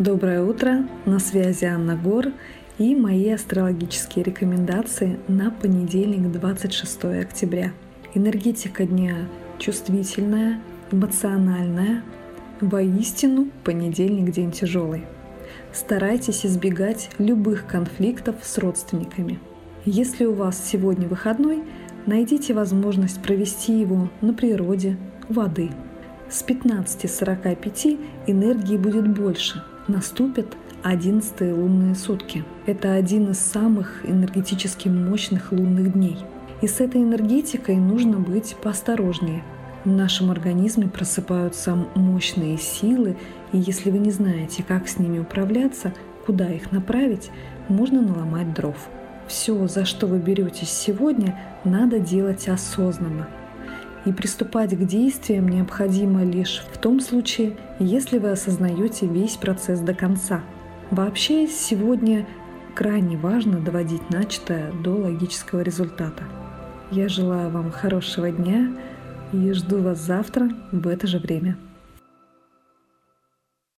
Доброе утро, на связи Анна Гор и мои астрологические рекомендации на понедельник, 26 октября. Энергетика дня чувствительная, эмоциональная. Воистину, понедельник день тяжелый. Старайтесь избегать любых конфликтов с родственниками. Если у вас сегодня выходной, найдите возможность провести его на природе, у воды. С 15.45 энергии будет больше – наступят 11 лунные сутки. Это один из самых энергетически мощных лунных дней. И с этой энергетикой нужно быть поосторожнее. В нашем организме просыпаются мощные силы, и если вы не знаете, как с ними управляться, куда их направить, можно наломать дров. Все, за что вы беретесь сегодня, надо делать осознанно – и приступать к действиям необходимо лишь в том случае, если вы осознаете весь процесс до конца. Вообще сегодня крайне важно доводить начатое до логического результата. Я желаю вам хорошего дня и жду вас завтра в это же время.